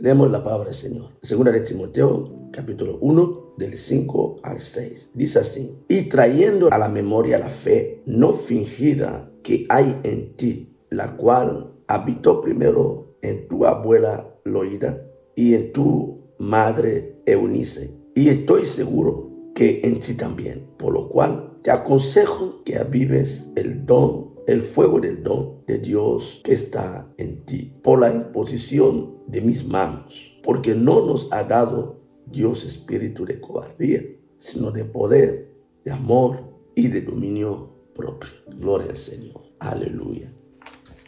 Leemos la palabra del Señor. Segunda de Timoteo, capítulo 1, del 5 al 6. Dice así, y trayendo a la memoria la fe no fingida que hay en ti, la cual habitó primero en tu abuela Loida y en tu madre Eunice. Y estoy seguro que en ti también, por lo cual te aconsejo que avives el don el fuego del don de Dios que está en ti, por la imposición de mis manos, porque no nos ha dado Dios espíritu de cobardía, sino de poder, de amor y de dominio propio. Gloria al Señor. Aleluya.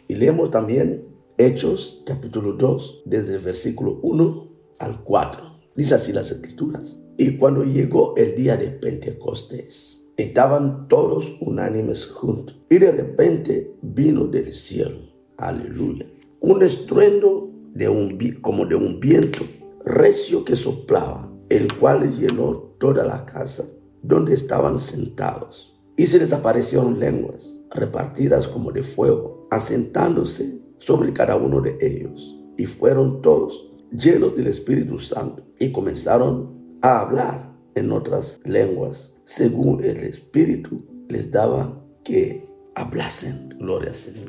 Y leemos también Hechos capítulo 2, desde el versículo 1 al 4. Dice así las escrituras. Y cuando llegó el día de Pentecostés, Estaban todos unánimes juntos. Y de repente vino del cielo. Aleluya. Un estruendo de un, como de un viento recio que soplaba, el cual llenó toda la casa donde estaban sentados. Y se les aparecieron lenguas repartidas como de fuego, asentándose sobre cada uno de ellos. Y fueron todos llenos del Espíritu Santo y comenzaron a hablar en otras lenguas según el Espíritu les daba que hablasen. Gloria al Señor.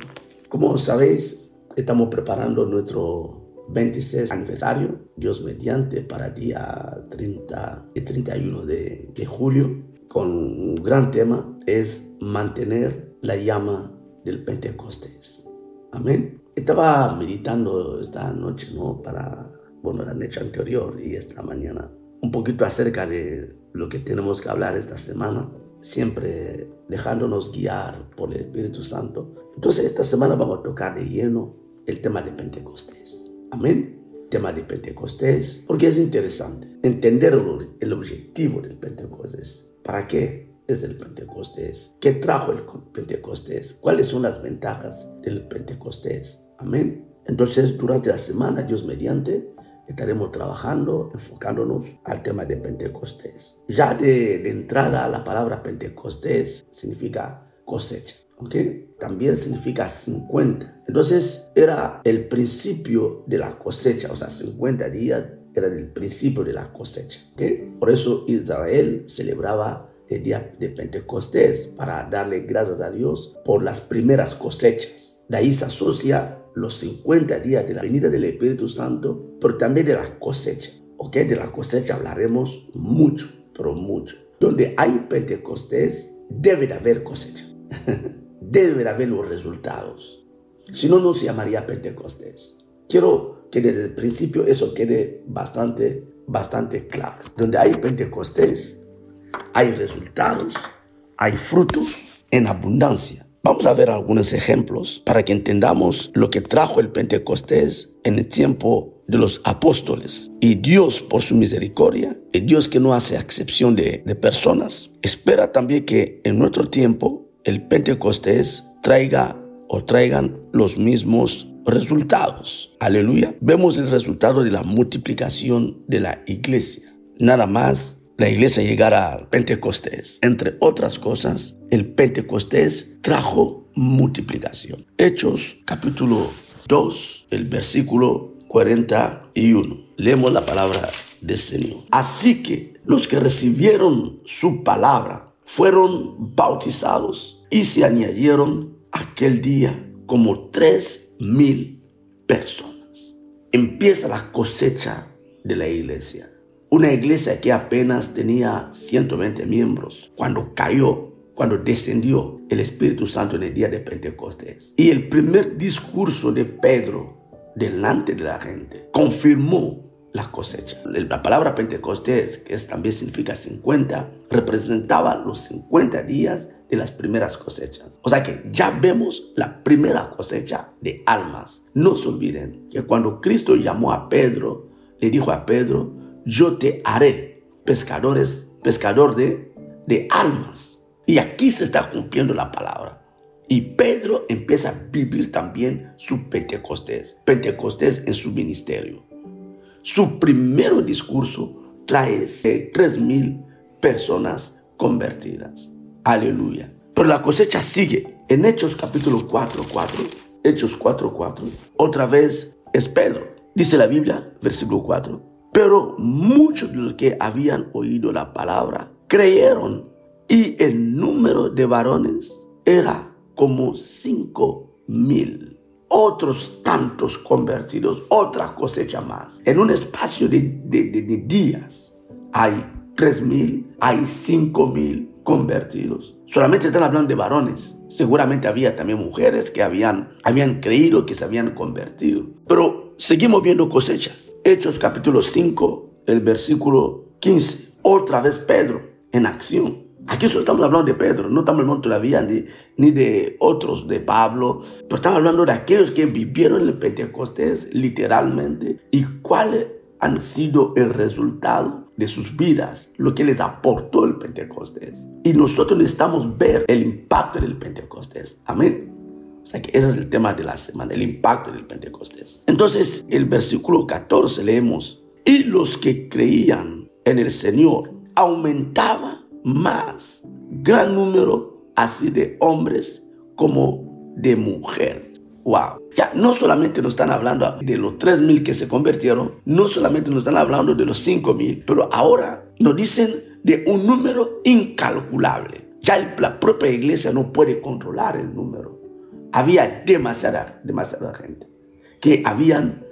Como sabéis, estamos preparando nuestro 26 aniversario, Dios mediante, para día 30 y 31 de, de julio, con un gran tema, es mantener la llama del Pentecostés. Amén. Estaba meditando esta noche, ¿no? Para, bueno, la noche anterior y esta mañana, un poquito acerca de lo que tenemos que hablar esta semana, siempre dejándonos guiar por el Espíritu Santo. Entonces esta semana vamos a tocar de lleno el tema de Pentecostés. Amén. Tema de Pentecostés, porque es interesante entender el objetivo del Pentecostés. ¿Para qué es el Pentecostés? ¿Qué trajo el Pentecostés? ¿Cuáles son las ventajas del Pentecostés? Amén. Entonces, durante la semana, Dios mediante, estaremos trabajando, enfocándonos al tema de Pentecostés. Ya de, entrada, la palabra Pentecostés significa cosecha. ¿ok? También significa 50. Entonces era el principio de la cosecha, o sea, 50 días era el principio de la cosecha. ¿ok? Por eso Israel celebraba el día de Pentecostés para darle gracias a Dios por las primeras cosechas. De ahí se asocia los 50 días de la venida del Espíritu Santo, pero también de la cosecha. ¿Ok? De la cosecha hablaremos mucho, pero mucho. Donde hay Pentecostés, debe de haber cosecha. debe de haber los resultados. Si no, no se llamaría Pentecostés. Quiero que desde el principio eso quede bastante, bastante claro. Donde hay Pentecostés, hay resultados, hay frutos en abundancia. Vamos a ver algunos ejemplos para que entendamos lo que trajo el Pentecostés en el tiempo de los apóstoles. Y Dios, por su misericordia, y Dios que no hace excepción de, personas, espera también que en nuestro tiempo el Pentecostés traiga o traigan los mismos resultados. Aleluya. Vemos el resultado de la multiplicación de la iglesia. Nada más la iglesia llegara al Pentecostés. Entre otras cosas, el Pentecostés trajo multiplicación. Hechos capítulo 2, el versículo 41. Leemos la palabra del Señor. Así que los que recibieron su palabra fueron bautizados y se añadieron aquel día como tres mil personas. Empieza la cosecha de la iglesia. Una iglesia que apenas tenía 120 miembros cuando cayó, cuando descendió el Espíritu Santo en el día de Pentecostés. Y el primer discurso de Pedro delante de la gente confirmó la cosecha. La palabra Pentecostés, que también significa 50, representaba los 50 días de las primeras cosechas. O sea que ya vemos la primera cosecha de almas. No se olviden que cuando Cristo llamó a Pedro, le dijo a Pedro, yo te haré pescadores, pescador de, de almas. Y aquí se está cumpliendo la palabra. Y Pedro empieza a vivir también su Pentecostés, Pentecostés en su ministerio. Su primer discurso trae tres mil personas convertidas. Aleluya. Pero la cosecha sigue. En Hechos capítulo 4, 4, Hechos 4, 4, otra vez es Pedro Dice la Biblia, versículo 4. Pero muchos de los que habían oído la palabra creyeron y el número de varones era como cinco mil. Otros tantos convertidos, otra cosecha más. En un espacio de, días hay tres mil, hay cinco mil convertidos. Solamente están hablando de varones. Seguramente había también mujeres que habían, habían creído que se habían convertido. Pero seguimos viendo cosecha. Hechos capítulo 5, el versículo 15. Otra vez Pedro en acción. Aquí solo estamos hablando de Pedro, no estamos hablando todavía ni, ni de otros, de Pablo, pero estamos hablando de aquellos que vivieron el Pentecostés literalmente y cuáles han sido el resultado de sus vidas, lo que les aportó el Pentecostés. Y nosotros necesitamos ver el impacto del Pentecostés. Amén. O sea que ese es el tema de la semana, el impacto del Pentecostés. Entonces, el versículo 14 leemos, y los que creían en el Señor aumentaba más gran número así de hombres como de mujeres. Wow. Ya no solamente nos están hablando de los 3.000 que se convirtieron, no solamente nos están hablando de los 5.000, pero ahora nos dicen de un número incalculable. Ya la propia iglesia no puede controlar el número. Había demasiada, demasiada gente que habían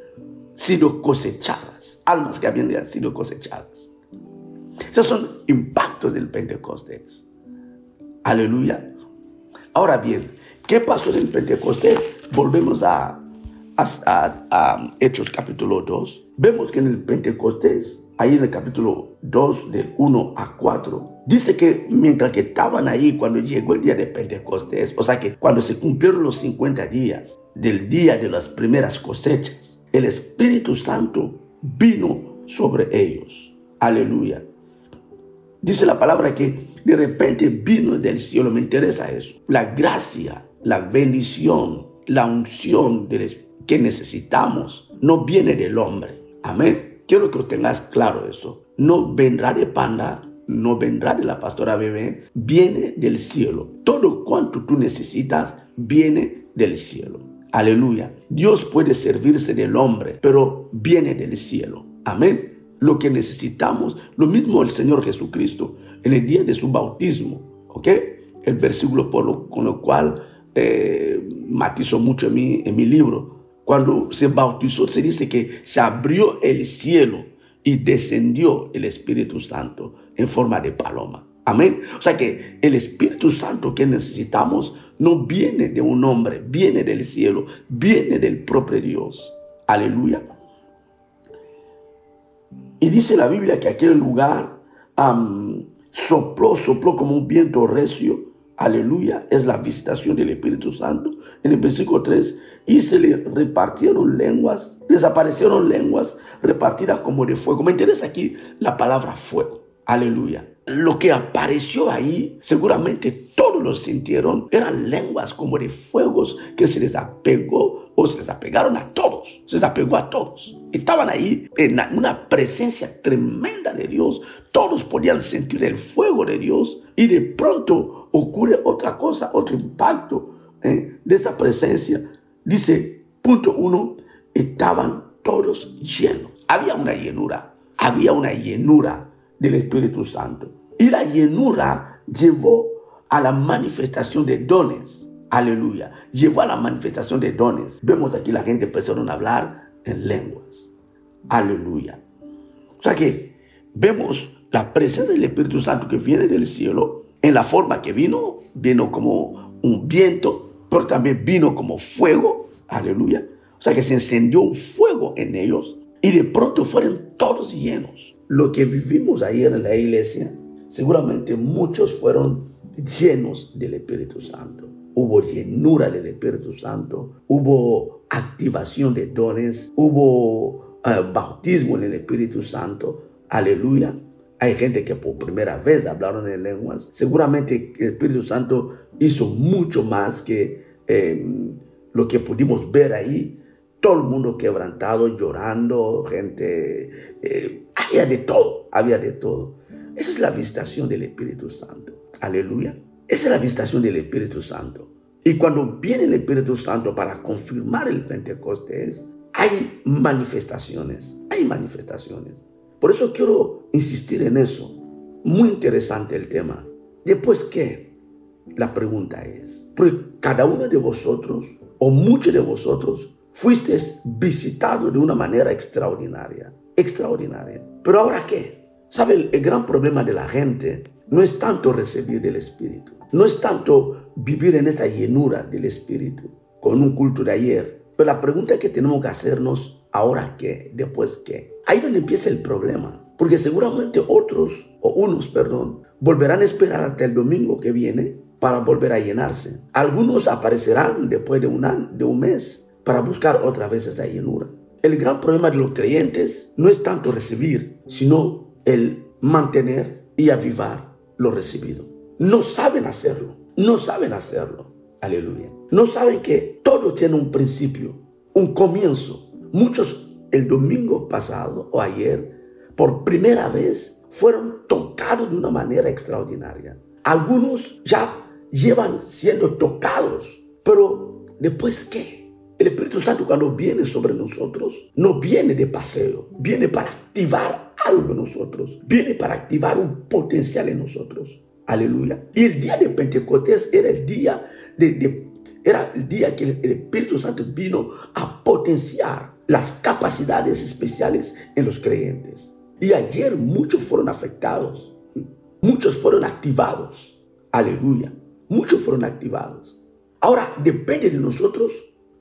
sido cosechadas, almas que habían sido cosechadas. Esos son impactos del Pentecostés. Aleluya. Ahora bien, ¿qué pasó en el Pentecostés? Volvemos a, a, Hechos capítulo 2. Vemos que en el Pentecostés, ahí en el capítulo 2, del 1 a 4, dice que mientras que estaban ahí, cuando llegó el día de Pentecostés, o sea que cuando se cumplieron los 50 días del día de las primeras cosechas, el Espíritu Santo vino sobre ellos. Aleluya. Dice la palabra que de repente vino del cielo, me interesa eso. La gracia, la bendición, la unción que necesitamos no viene del hombre. Amén. Quiero que lo tengas claro eso. No vendrá de panda, no vendrá de la pastora bebé, viene del cielo. Todo cuanto tú necesitas viene del cielo. Aleluya. Dios puede servirse del hombre, pero viene del cielo. Amén lo que necesitamos. Lo mismo el Señor Jesucristo en el día de su bautismo. ¿Ok? El versículo por lo, con lo cual eh, matizo mucho en mi, en mi libro. Cuando se bautizó se dice que se abrió el cielo y descendió el Espíritu Santo en forma de paloma. Amén. O sea que el Espíritu Santo que necesitamos no viene de un hombre, viene del cielo, viene del propio Dios. Aleluya. Y dice la Biblia que aquel lugar sopló, sopló como un viento recio. Aleluya, es la visitación del Espíritu Santo. En el versículo 3, y se le repartieron lenguas, desaparecieron lenguas repartidas como de fuego. Me interesa aquí la palabra fuego. Aleluya. Lo que apareció ahí, seguramente todos lo sintieron, eran lenguas como de fuegos que se les apegó se les apegaron a todos, se les apegó a todos. Estaban ahí en una presencia tremenda de Dios. Todos podían sentir el fuego de Dios y de pronto ocurre otra cosa, otro impacto ¿eh? de esa presencia. Dice, punto uno, estaban todos llenos. Había una llenura, había una llenura del Espíritu Santo. Y la llenura llevó a la manifestación de dones aleluya, llevó a la manifestación de dones. Vemos aquí la gente empezaron a hablar en lenguas, aleluya. O sea que vemos la presencia del Espíritu Santo que viene del cielo en la forma que vino, vino como un viento, pero también vino como fuego, aleluya. O sea que se encendió un fuego en ellos y de pronto fueron todos llenos. Lo que vivimos ayer en la iglesia, seguramente muchos fueron llenos del Espíritu Santo hubo llenura del Espíritu Santo, hubo activación de dones, hubo eh, bautismo en el Espíritu Santo. Aleluya. Hay gente que por primera vez hablaron en lenguas. Seguramente el Espíritu Santo hizo mucho más que em, lo que pudimos ver ahí. Todo el mundo quebrantado, llorando, gente. Eh, había de todo, había de todo. Esa es la visitación del Espíritu Santo. Aleluya. Esa es la visitación del Espíritu Santo. Y cuando viene el Espíritu Santo para confirmar el Pentecostés, hay manifestaciones, hay manifestaciones. Por eso quiero insistir en eso. Muy interesante el tema. Después, ¿qué? La pregunta es, porque cada uno de vosotros, o muchos de vosotros, fuisteis visitados de una manera extraordinaria, extraordinaria. Pero ahora qué? ¿Sabe? El, gran problema de la gente no es tanto recibir del Espíritu, no es tanto vivir en esta llenura del Espíritu, con un culto de ayer. Pero la pregunta que tenemos que hacernos, ¿ahora qué? ¿Después qué? Ahí donde empieza el problema. Porque seguramente otros, o unos, perdón, volverán a esperar hasta el domingo que viene para volver a llenarse. Algunos aparecerán después de un, año, de un mes para buscar otra vez esa llenura. El gran problema de los creyentes no es tanto recibir, sino el mantener y avivar lo recibido. No saben hacerlo, no saben hacerlo. Aleluya. No saben que todo tiene un principio, un comienzo. Muchos el domingo pasado o ayer por primera vez fueron tocados de una manera extraordinaria. Algunos ya llevan siendo tocados, pero después qué? El Espíritu Santo cuando viene sobre nosotros, no viene de paseo, viene para activar algo en nosotros, viene para activar un potencial en nosotros. Aleluya. Y el día de Pentecostés era el día de, era el día que el Espíritu Santo vino a potenciar las capacidades especiales en los creyentes. Y ayer muchos fueron afectados, muchos fueron activados. Aleluya. Muchos fueron activados. Ahora depende de nosotros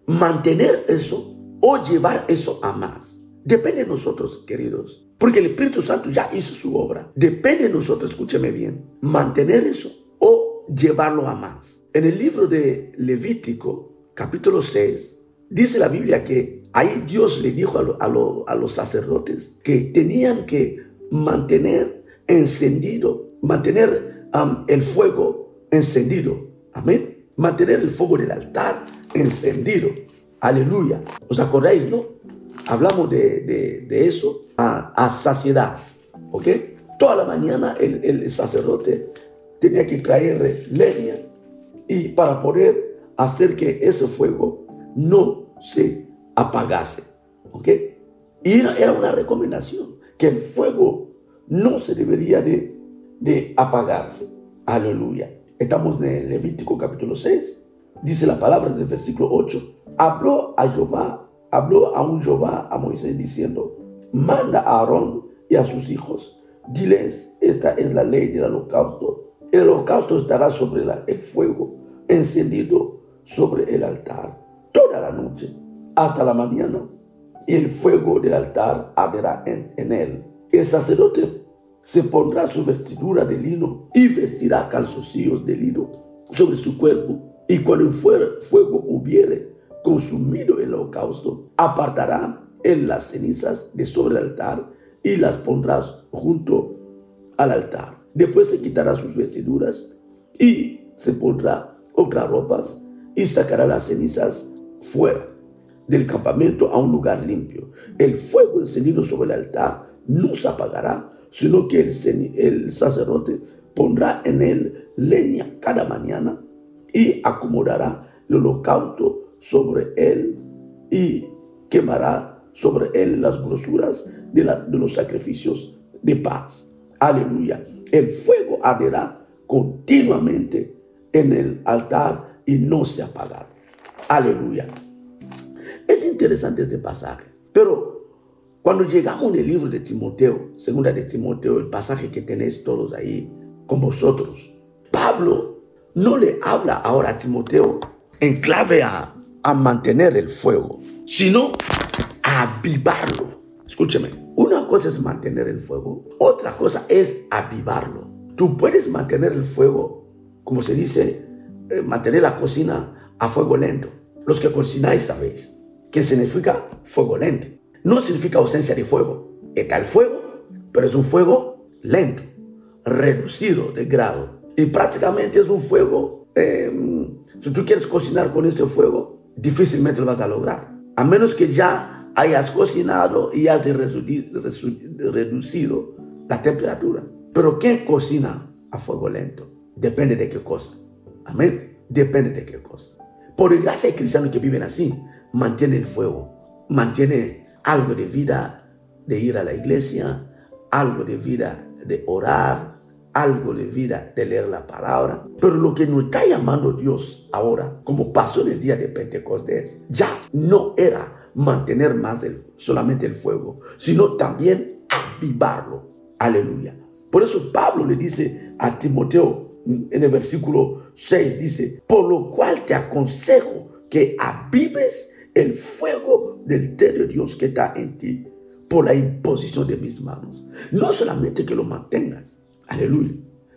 mantener eso o llevar eso a más. Depende de nosotros, queridos. Porque el Espíritu Santo ya hizo su obra. Depende de nosotros, escúcheme bien, mantener eso o llevarlo a más. En el libro de Levítico, capítulo 6, dice la Biblia que ahí Dios le dijo a, los sacerdotes que tenían que mantener encendido, mantener el fuego encendido. Amén. Mantener el fuego del altar encendido. Aleluya. ¿Os acordáis, no? Hablamos de, eso a, saciedad. ¿Ok? Toda la mañana el, el sacerdote tenía que traer leña y para poder hacer que ese fuego no se apagase. ¿Ok? Y era una recomendación, que el fuego no se debería de, de apagarse. Aleluya. Estamos en Levítico capítulo 6. Dice la palabra del versículo 8. Habló a Jehová, habló a un Jehová a Moisés diciendo, manda a Aarón y a sus hijos, diles, esta es la ley del holocausto. El holocausto estará sobre el fuego encendido sobre el altar toda la noche hasta la mañana y el fuego del altar arderá en, él. El sacerdote se pondrá su vestidura de lino y vestirá calzoncillos de lino sobre su cuerpo. Y cuando el fuego hubiere consumido el holocausto, apartará en las cenizas de sobre el altar y las pondrá junto al altar. Después se quitará sus vestiduras y se pondrá otras ropas y sacará las cenizas fuera del campamento a un lugar limpio. El fuego encendido sobre el altar no se apagará, sino que el, el sacerdote pondrá en él leña cada mañana y acomodará el holocausto sobre él y quemará sobre él las grosuras de, de los sacrificios de paz. Aleluya. El fuego arderá continuamente en el altar y no se apagará. Aleluya. Es interesante este pasaje, pero cuando llegamos en el libro de Timoteo, segunda de Timoteo, el pasaje que tenéis todos ahí con vosotros, Pablo no le habla ahora a Timoteo en clave a, mantener el fuego, sino a avivarlo. Escúcheme, una cosa es mantener el fuego, otra cosa es avivarlo. Tú puedes mantener el fuego, como se dice, eh, mantener la cocina a fuego lento. Los que cocináis sabéis que significa fuego lento. No significa ausencia de fuego. Está el fuego, pero es un fuego lento, reducido de grado. Y prácticamente es un fuego, em, si tú quieres cocinar con este fuego, difícilmente lo vas a lograr. A menos que ya hayas cocinado y hayas reducido la temperatura. Pero ¿quién cocina a fuego lento? Depende de qué cosa. Amén. Depende de qué cosa. Por gracia hay cristianos que viven así, mantienen el fuego mantiene algo de vida de ir a la iglesia, algo de vida de orar, algo de vida de leer la palabra. Pero lo que nos está llamando Dios ahora, como pasó en el día de Pentecostés, ya no era mantener más solamente el fuego, sino también avivarlo. Aleluya. Por eso Pablo le dice a Timoteo en el versículo 6, dice, por lo cual te aconsejo que avives el fuego del de Dios que está en ti por la imposición de mis manos. No solamente que lo mantengas, aleluya,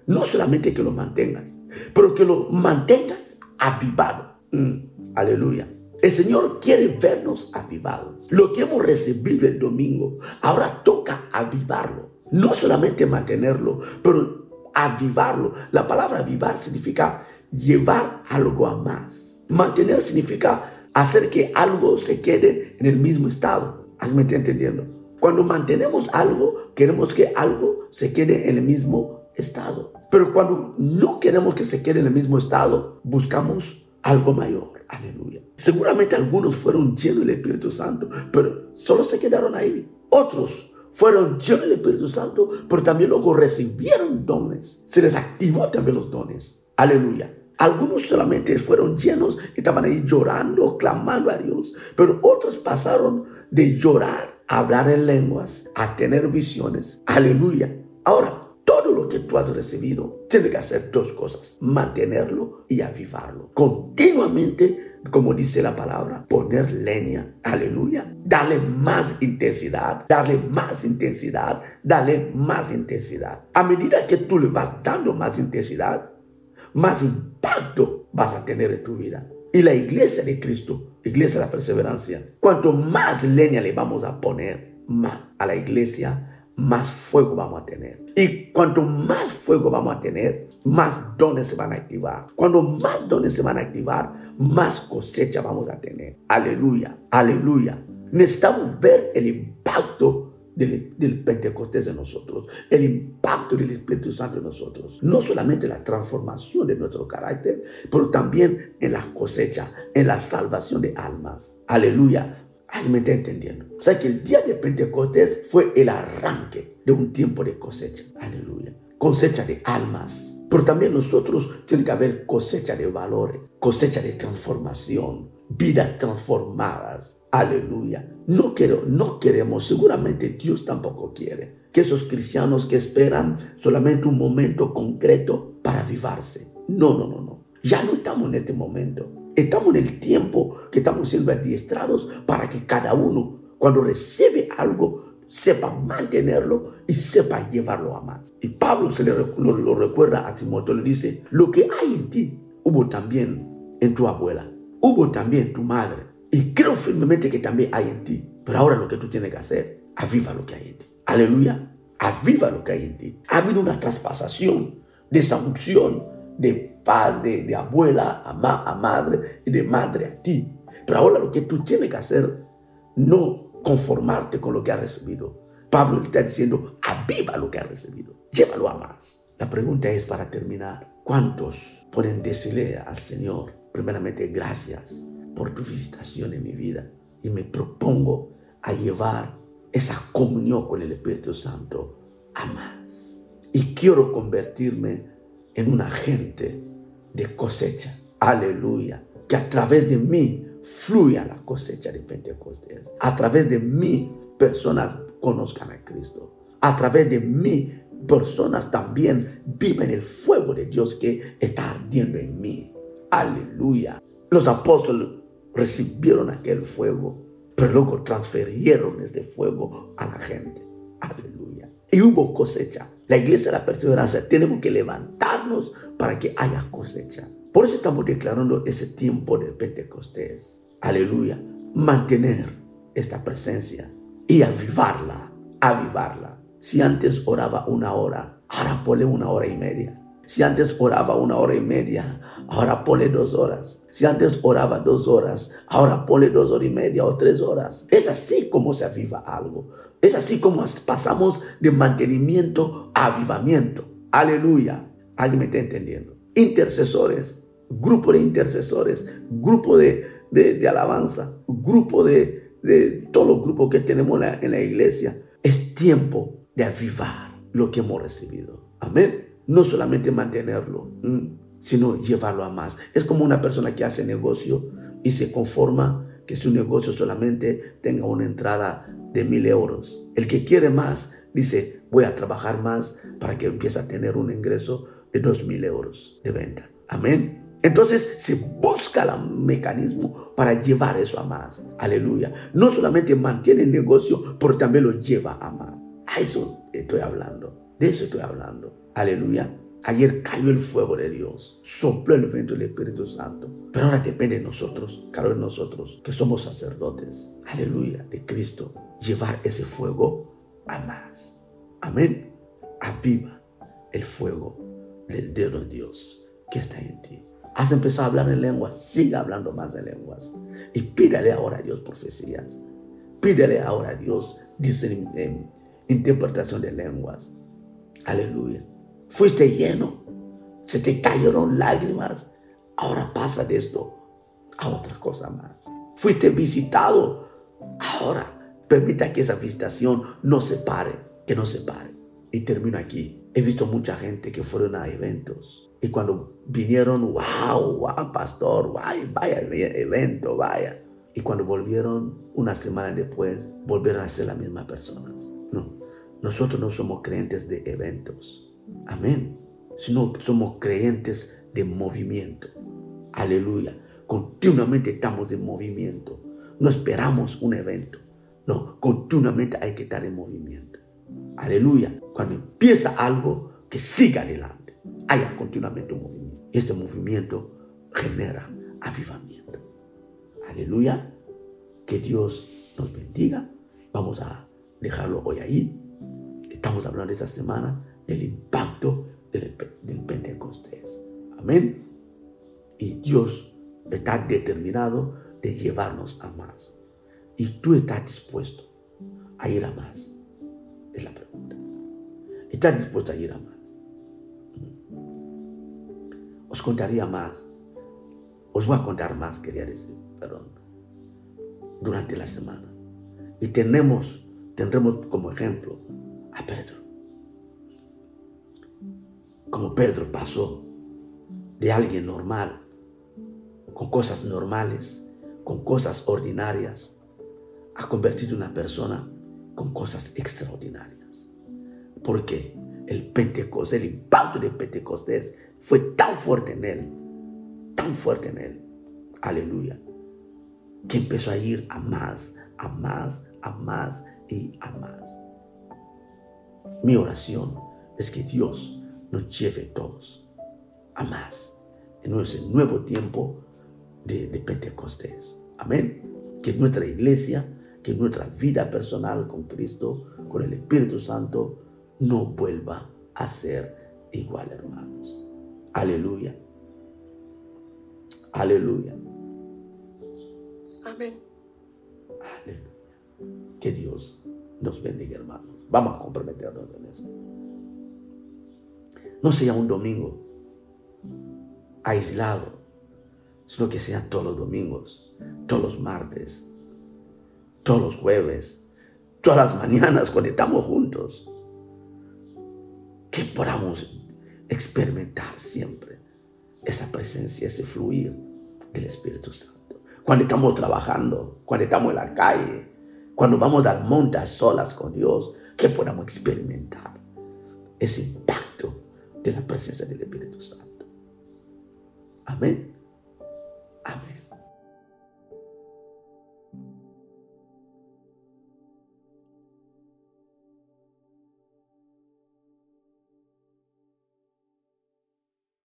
no solamente que lo mantengas, pero que lo mantengas avivado. Mm, aleluya. El Señor quiere vernos avivados. Lo que hemos recibido el domingo, ahora toca avivarlo. No solamente mantenerlo, pero avivarlo. La palabra avivar significa llevar algo a más. Mantener significa hacer que algo se quede en el mismo estado. ¿Me está entendiendo? Cuando mantenemos algo, queremos que algo se quede en el mismo estado. Pero cuando no queremos que se quede en el mismo estado, buscamos algo mayor. Aleluya. Seguramente algunos fueron llenos del Espíritu Santo, pero solo se quedaron ahí. Otros fueron llenos del Espíritu Santo, pero también luego recibieron dones. Se les activó también los dones. Aleluya. Algunos solamente fueron llenos, estaban ahí llorando, clamando a Dios, pero otros pasaron de llorar hablar en lenguas, a tener visiones. Aleluya. Ahora, todo lo que tú has recibido, tiene que hacer dos cosas, mantenerlo y avivarlo. Continuamente, como dice la palabra, poner leña, aleluya, darle más intensidad, darle más intensidad, darle más intensidad. A medida que tú le vas dando más intensidad, más impacto vas a tener en tu vida. Y la iglesia de Cristo, iglesia de la perseverancia, cuanto más leña le vamos a poner más a la iglesia, más fuego vamos a tener. Y cuanto más fuego vamos a tener, más dones se van a activar. Cuando más dones se van a activar, más cosecha vamos a tener. Aleluya, aleluya. Necesitamos ver el impacto del, Pentecostés en nosotros, el impacto del Espíritu Santo en nosotros. No solamente la transformación de nuestro carácter, pero también en la cosecha, en la salvación de almas. Aleluya. Ay, me está entendiendo. O sea que el día de Pentecostés fue el arranque de un tiempo de cosecha. Aleluya. Cosecha de almas. Pero también nosotros tiene que haber cosecha de valores, cosecha de transformación, vidas transformadas. Aleluya. No quiero, no queremos, seguramente Dios tampoco quiere que esos cristianos que esperan solamente un momento concreto para avivarse. No, no, no, no. Ya no estamos en este momento. Estamos en el tiempo que estamos siendo adiestrados para que cada uno, cuando recibe algo, sepa mantenerlo y sepa llevarlo a más. Y Pablo se le, lo, recuerda a Timoteo, le dice, lo que hay en ti hubo también en tu abuela hubo también tu madre. Y creo firmemente que también hay en ti. Pero ahora lo que tú tienes que hacer, aviva lo que hay en ti. Aleluya. Aviva lo que hay en ti. Ha habido una traspasación de esa de padre, de abuela a, a madre y de madre a ti. Pero ahora lo que tú tienes que hacer, no conformarte con lo que has recibido. Pablo está diciendo, aviva lo que has recibido. Llévalo a más. La pregunta es para terminar, ¿cuántos pueden decirle al Señor, primeramente gracias por tu visitación en mi vida y me propongo a llevar esa comunión con el Espíritu Santo a más. Y quiero convertirme en un agente de cosecha. Aleluya. Que a través de mí fluya la cosecha de Pentecostés. A través de mí personas conozcan a Cristo. A través de mí personas también viven el fuego de Dios que está ardiendo en mí. Aleluya. Los apóstoles recibieron aquel fuego, pero luego transfirieron este fuego a la gente. Aleluya. Y hubo cosecha. La iglesia de la perseverancia tenemos que levantarnos para que haya cosecha. Por eso estamos declarando ese tiempo de Pentecostés. Aleluya. Mantener esta presencia y avivarla, avivarla. Si antes oraba una hora, ahora ponle una hora y media. Si antes oraba una hora y media, ahora ponle dos horas. Si antes oraba dos horas, ahora ponle dos horas y media o tres horas. Es así como se aviva algo. Es así como pasamos de mantenimiento a avivamiento. Aleluya. ¿Alguien me está entendiendo? Intercesores, grupo de intercesores, grupo de, de, alabanza, grupo de, de todos los grupos que tenemos en la, iglesia. Es tiempo de avivar lo que hemos recibido. Amén. No solamente mantenerlo, sino llevarlo a más. Es como una persona que hace negocio y se conforma que su negocio solamente tenga una entrada de mil euros. El que quiere más dice, voy a trabajar más para que empiece a tener un ingreso de dos mil euros de venta. Amén. Entonces se busca el mecanismo para llevar eso a más. Aleluya. No solamente mantiene el negocio, pero también lo lleva a más. A eso estoy hablando. De eso estoy hablando. Aleluya. Ayer cayó el fuego de Dios, sopló el viento del Espíritu Santo. Pero ahora depende de nosotros, claro de nosotros, que somos sacerdotes, aleluya, de Cristo, llevar ese fuego a más. Amén. Aviva el fuego del dedo de Dios que está en ti. Has empezado a hablar en lenguas, siga hablando más de lenguas. Y pídale ahora a Dios profecías. Pídele ahora a Dios interpretación de lenguas. Aleluya. Fuiste lleno, se te cayeron lágrimas. Ahora pasa de esto a otra cosa más. Fuiste visitado. Ahora permita que esa visitación no se pare, que no se pare. Y termino aquí. He visto mucha gente que fueron a eventos y cuando vinieron, wow, wow, pastor, vaya, vaya evento, vaya. Y cuando volvieron una semana después, volvieron a ser las mismas personas. No, nosotros no somos creyentes de eventos. Amén. Sino somos creyentes de movimiento. Aleluya. Continuamente estamos en movimiento. No esperamos un evento. No, continuamente hay que estar en movimiento. Aleluya. Cuando empieza algo, que siga adelante. Haya continuamente un movimiento. Este movimiento genera avivamiento. Aleluya. Que Dios nos bendiga. Vamos a dejarlo hoy ahí. Estamos hablando esa semana del impacto del, Pentecostés. Amén. Y Dios está determinado de llevarnos a más. Y tú estás dispuesto a ir a más. Es la pregunta. ¿Estás dispuesto a ir a más? Os contaría más. Os voy a contar más, quería decir, perdón, durante la semana. Y tenemos, tendremos como ejemplo a Pedro como Pedro pasó de alguien normal, con cosas normales, con cosas ordinarias, a convertirse en una persona con cosas extraordinarias. Porque el Pentecostés, el impacto del Pentecostés fue tan fuerte en él, tan fuerte en él, aleluya, que empezó a ir a más, a más, a más y a más. Mi oración es que Dios nos lleve todos a más en ese nuevo tiempo de, Pentecostés. Amén. Que nuestra iglesia, que nuestra vida personal con Cristo, con el Espíritu Santo, no vuelva a ser igual, hermanos. Aleluya. Aleluya. Amén. Aleluya. Que Dios nos bendiga, hermanos. Vamos a comprometernos en eso. No sea un domingo aislado, sino que sea todos los domingos, todos los martes, todos los jueves, todas las mañanas cuando estamos juntos. Que podamos experimentar siempre esa presencia, ese fluir del Espíritu Santo. Cuando estamos trabajando, cuando estamos en la calle, cuando vamos al monte a solas con Dios, que podamos experimentar ese impacto de la presencia del Espíritu Santo. Amén.